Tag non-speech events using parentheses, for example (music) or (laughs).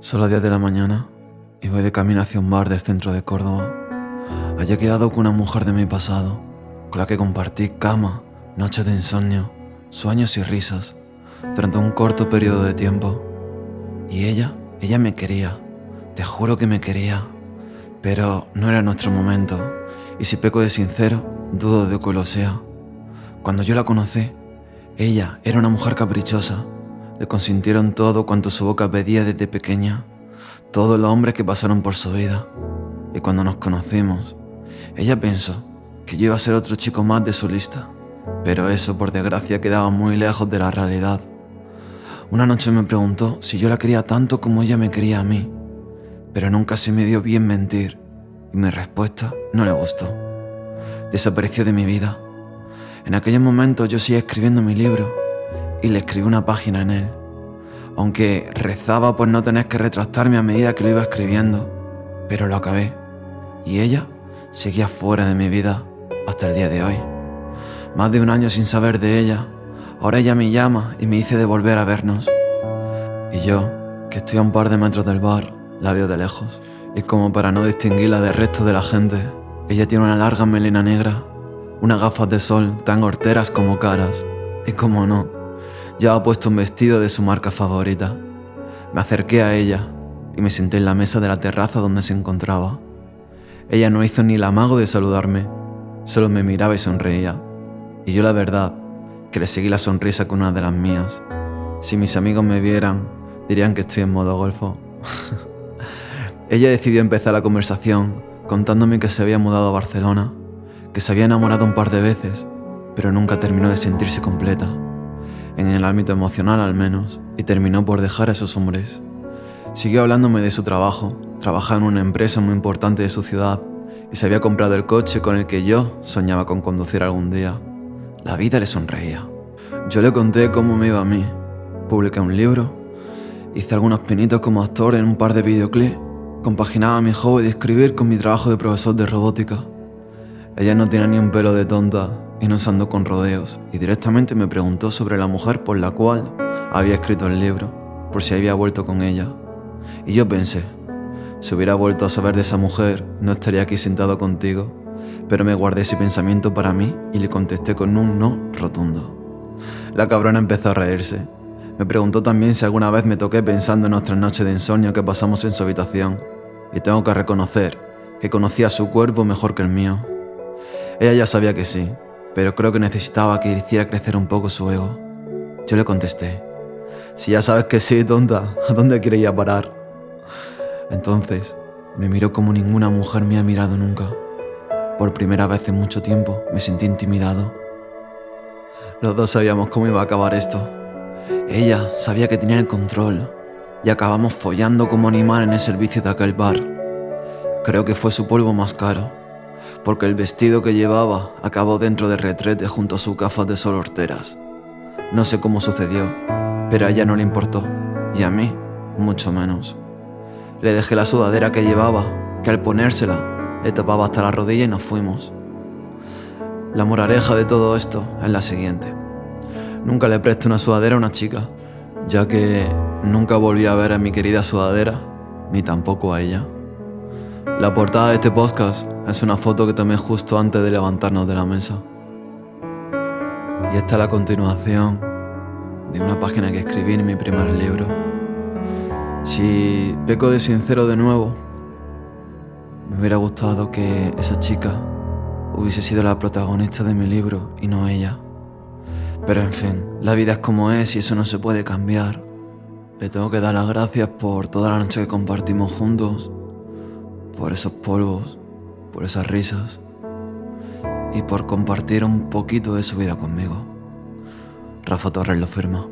Son las 10 de la mañana y voy de camino hacia un bar del centro de Córdoba. Allí he quedado con una mujer de mi pasado, con la que compartí cama, noches de insomnio, sueños y risas durante un corto periodo de tiempo. Y ella, ella me quería, te juro que me quería, pero no era nuestro momento. Y si peco de sincero, dudo de que lo sea. Cuando yo la conocí, ella era una mujer caprichosa le consintieron todo cuanto su boca pedía desde pequeña, todos los hombres que pasaron por su vida. Y cuando nos conocimos, ella pensó que yo iba a ser otro chico más de su lista, pero eso por desgracia quedaba muy lejos de la realidad. Una noche me preguntó si yo la quería tanto como ella me quería a mí, pero nunca se me dio bien mentir y mi respuesta no le gustó. Desapareció de mi vida. En aquellos momentos yo seguía escribiendo mi libro y le escribí una página en él, aunque rezaba por no tener que retractarme a medida que lo iba escribiendo, pero lo acabé, y ella seguía fuera de mi vida hasta el día de hoy. Más de un año sin saber de ella, ahora ella me llama y me dice de volver a vernos. Y yo, que estoy a un par de metros del bar, la veo de lejos, y como para no distinguirla del resto de la gente, ella tiene una larga melena negra, unas gafas de sol tan horteras como caras, y como no, Llevaba puesto un vestido de su marca favorita. Me acerqué a ella y me senté en la mesa de la terraza donde se encontraba. Ella no hizo ni el amago de saludarme, solo me miraba y sonreía. Y yo la verdad, que le seguí la sonrisa con una de las mías. Si mis amigos me vieran, dirían que estoy en modo golfo. (laughs) Ella decidió empezar la conversación contándome que se había mudado a Barcelona, que se había enamorado un par de veces, pero nunca terminó de sentirse completa en el ámbito emocional al menos, y terminó por dejar a esos hombres. Siguió hablándome de su trabajo, trabajaba en una empresa muy importante de su ciudad y se había comprado el coche con el que yo soñaba con conducir algún día. La vida le sonreía. Yo le conté cómo me iba a mí. Publiqué un libro, hice algunos pinitos como actor en un par de videoclips, compaginaba mi hobby de escribir con mi trabajo de profesor de robótica. Ella no tiene ni un pelo de tonta y no se andó con rodeos, y directamente me preguntó sobre la mujer por la cual había escrito el libro, por si había vuelto con ella. Y yo pensé, si hubiera vuelto a saber de esa mujer, no estaría aquí sentado contigo, pero me guardé ese pensamiento para mí y le contesté con un no rotundo. La cabrona empezó a reírse. Me preguntó también si alguna vez me toqué pensando en nuestras noches de insomnio que pasamos en su habitación, y tengo que reconocer que conocía su cuerpo mejor que el mío. Ella ya sabía que sí, pero creo que necesitaba que hiciera crecer un poco su ego. Yo le contesté, si ya sabes que sí, tonta, ¿a dónde quieres ir a parar? Entonces, me miró como ninguna mujer me ha mirado nunca. Por primera vez en mucho tiempo me sentí intimidado. Los dos sabíamos cómo iba a acabar esto. Ella sabía que tenía el control y acabamos follando como animal en el servicio de aquel bar. Creo que fue su polvo más caro porque el vestido que llevaba acabó dentro del retrete junto a sus gafas de sol horteras. No sé cómo sucedió, pero a ella no le importó, y a mí mucho menos. Le dejé la sudadera que llevaba, que al ponérsela le tapaba hasta la rodilla y nos fuimos. La morareja de todo esto es la siguiente. Nunca le presté una sudadera a una chica, ya que nunca volví a ver a mi querida sudadera, ni tampoco a ella. La portada de este podcast es una foto que tomé justo antes de levantarnos de la mesa. Y esta es la continuación de una página que escribí en mi primer libro. Si peco de sincero de nuevo, me hubiera gustado que esa chica hubiese sido la protagonista de mi libro y no ella. Pero en fin, la vida es como es y eso no se puede cambiar. Le tengo que dar las gracias por toda la noche que compartimos juntos, por esos polvos por esas risas y por compartir un poquito de su vida conmigo. Rafa Torres lo firma.